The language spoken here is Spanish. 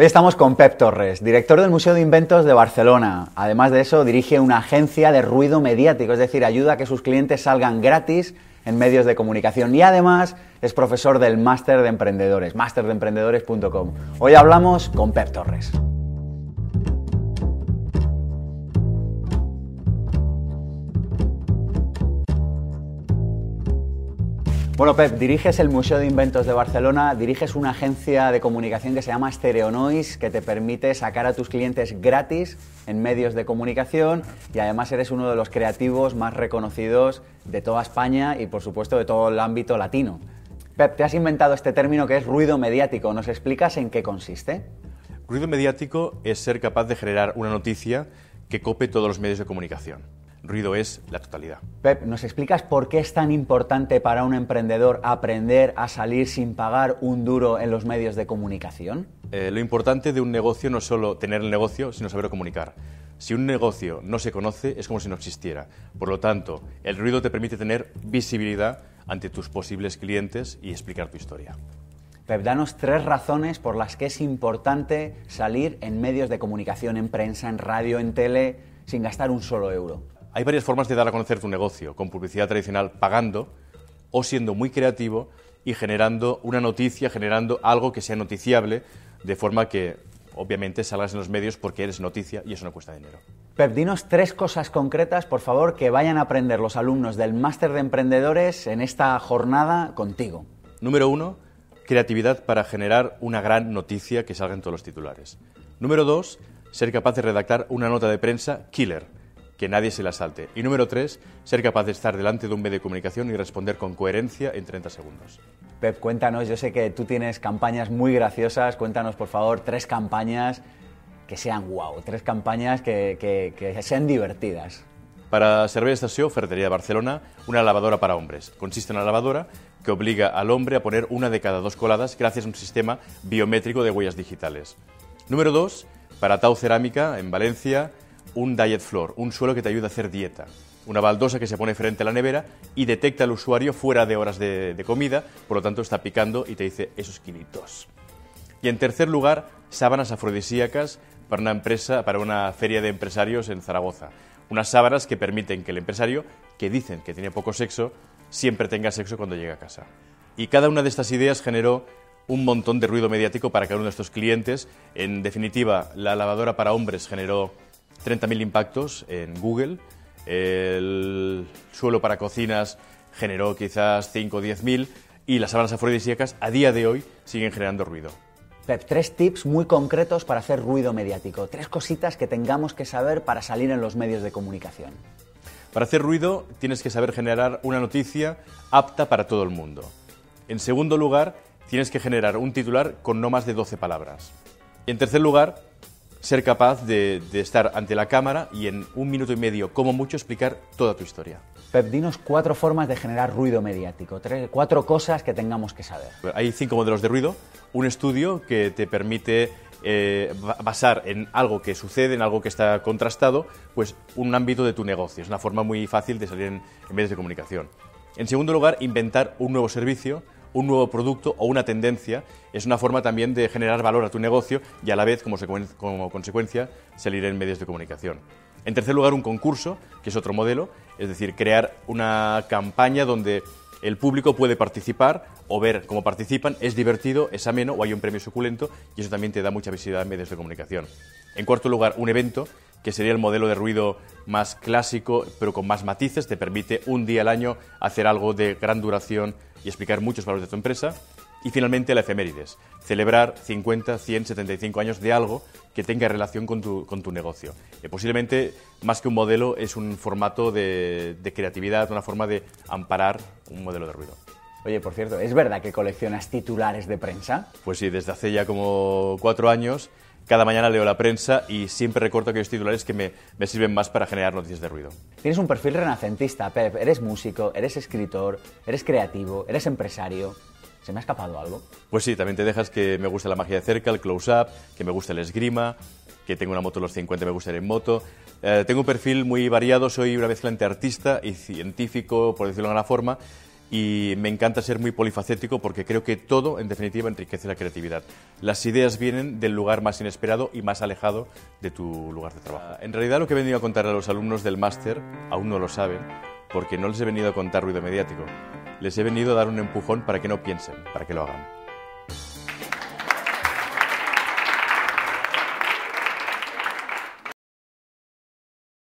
Hoy estamos con Pep Torres, director del Museo de Inventos de Barcelona. Además de eso, dirige una agencia de ruido mediático, es decir, ayuda a que sus clientes salgan gratis en medios de comunicación y además es profesor del Máster de Emprendedores, masterdeemprendedores.com. Hoy hablamos con Pep Torres. Bueno, Pep, diriges el Museo de Inventos de Barcelona, diriges una agencia de comunicación que se llama Stereonoise, que te permite sacar a tus clientes gratis en medios de comunicación y además eres uno de los creativos más reconocidos de toda España y por supuesto de todo el ámbito latino. Pep, te has inventado este término que es ruido mediático. ¿Nos explicas en qué consiste? Ruido mediático es ser capaz de generar una noticia que cope todos los medios de comunicación. Ruido es la totalidad. Pep, ¿nos explicas por qué es tan importante para un emprendedor aprender a salir sin pagar un duro en los medios de comunicación? Eh, lo importante de un negocio no es solo tener el negocio, sino saber comunicar. Si un negocio no se conoce, es como si no existiera. Por lo tanto, el ruido te permite tener visibilidad ante tus posibles clientes y explicar tu historia. Pep, danos tres razones por las que es importante salir en medios de comunicación, en prensa, en radio, en tele, sin gastar un solo euro. Hay varias formas de dar a conocer tu negocio, con publicidad tradicional pagando o siendo muy creativo y generando una noticia, generando algo que sea noticiable, de forma que obviamente salgas en los medios porque eres noticia y eso no cuesta dinero. Pep, dinos tres cosas concretas, por favor, que vayan a aprender los alumnos del Máster de Emprendedores en esta jornada contigo. Número uno, creatividad para generar una gran noticia que salga en todos los titulares. Número dos, ser capaz de redactar una nota de prensa killer que nadie se la salte. Y número tres, ser capaz de estar delante de un medio de comunicación y responder con coherencia en 30 segundos. Pep, cuéntanos, yo sé que tú tienes campañas muy graciosas, cuéntanos por favor tres campañas que sean wow, tres campañas que, que, sean divertidas. Para Servei Estació, Ferretería de Barcelona, una lavadora para hombres. Consiste en una lavadora que obliga al hombre a poner una de cada dos coladas gracias a un sistema biométrico de huellas digitales. Número dos, para Tau Cerámica, en Valencia, un diet floor, un suelo que te ayuda a hacer dieta. Una baldosa que se pone frente a la nevera y detecta al usuario fuera de horas de, comida, por lo tanto está picando y te dice esos kilitos. Y en tercer lugar, sábanas afrodisíacas para una empresa, para una feria de empresarios en Zaragoza. Unas sábanas que permiten que el empresario, que dicen que tiene poco sexo, siempre tenga sexo cuando llega a casa. Y cada una de estas ideas generó un montón de ruido mediático para cada uno de estos clientes. En definitiva, la lavadora para hombres generó 30.000 impactos en Google. El suelo para cocinas generó quizás 5 o 10.000 y las sábanas afrodisíacas a día de hoy siguen generando ruido. Pep, tres tips muy concretos para hacer ruido mediático. Tres cositas que tengamos que saber para salir en los medios de comunicación. Para hacer ruido tienes que saber generar una noticia apta para todo el mundo. En segundo lugar, tienes que generar un titular con no más de 12 palabras. En tercer lugar, ser capaz de, estar ante la cámara y en un minuto y medio, como mucho, explicar toda tu historia. Pep, dinos cuatro formas de generar ruido mediático, tres, cuatro cosas que tengamos que saber. Hay cinco modelos de ruido, un estudio que te permite eh, basar en algo que sucede, en algo que está contrastado, pues un ámbito de tu negocio. Es una forma muy fácil de salir en medios de comunicación. En segundo lugar, inventar un nuevo servicio, un nuevo producto o una tendencia es una forma también de generar valor a tu negocio y a la vez, como, como consecuencia, salir en medios de comunicación. En tercer lugar, un concurso, que es otro modelo, es decir, crear una campaña donde el público puede participar o ver cómo participan, es divertido, es ameno o hay un premio suculento y eso también te da mucha visibilidad en medios de comunicación. En cuarto lugar, un evento que sería el modelo de ruido más clásico, pero con más matices, te permite un día al año hacer algo de gran duración y explicar muchos valores de tu empresa. Y finalmente la efemérides, celebrar 50, 100, 75 años de algo que tenga relación con tu, con tu negocio. Eh, posiblemente, más que un modelo, es un formato de, de creatividad, una forma de amparar un modelo de ruido. Oye, por cierto, ¿es verdad que coleccionas titulares de prensa? Pues sí, desde hace ya como cuatro años cada mañana leo la prensa y siempre recorto aquellos titulares que me, sirven más para generar noticias de ruido. Tienes un perfil renacentista, Pep. Eres músico, eres escritor, eres creativo, eres empresario. ¿Se me ha escapado algo? Pues sí, también te dejas que me gusta la magia de cerca, el close-up, que me gusta el esgrima, que tengo una moto de los 50 me gusta ir en moto. Eh, tengo un perfil muy variado, soy una mezcla entre artista y científico, por decirlo de alguna forma, y me encanta ser muy polifacético porque creo que todo, en definitiva, enriquece la creatividad. Las ideas vienen del lugar más inesperado y más alejado de tu lugar de trabajo. En realidad lo que he venido a contar a los alumnos del máster aún no lo saben porque no les he venido a contar ruido mediático. Les he venido a dar un empujón para que no piensen, para que lo hagan.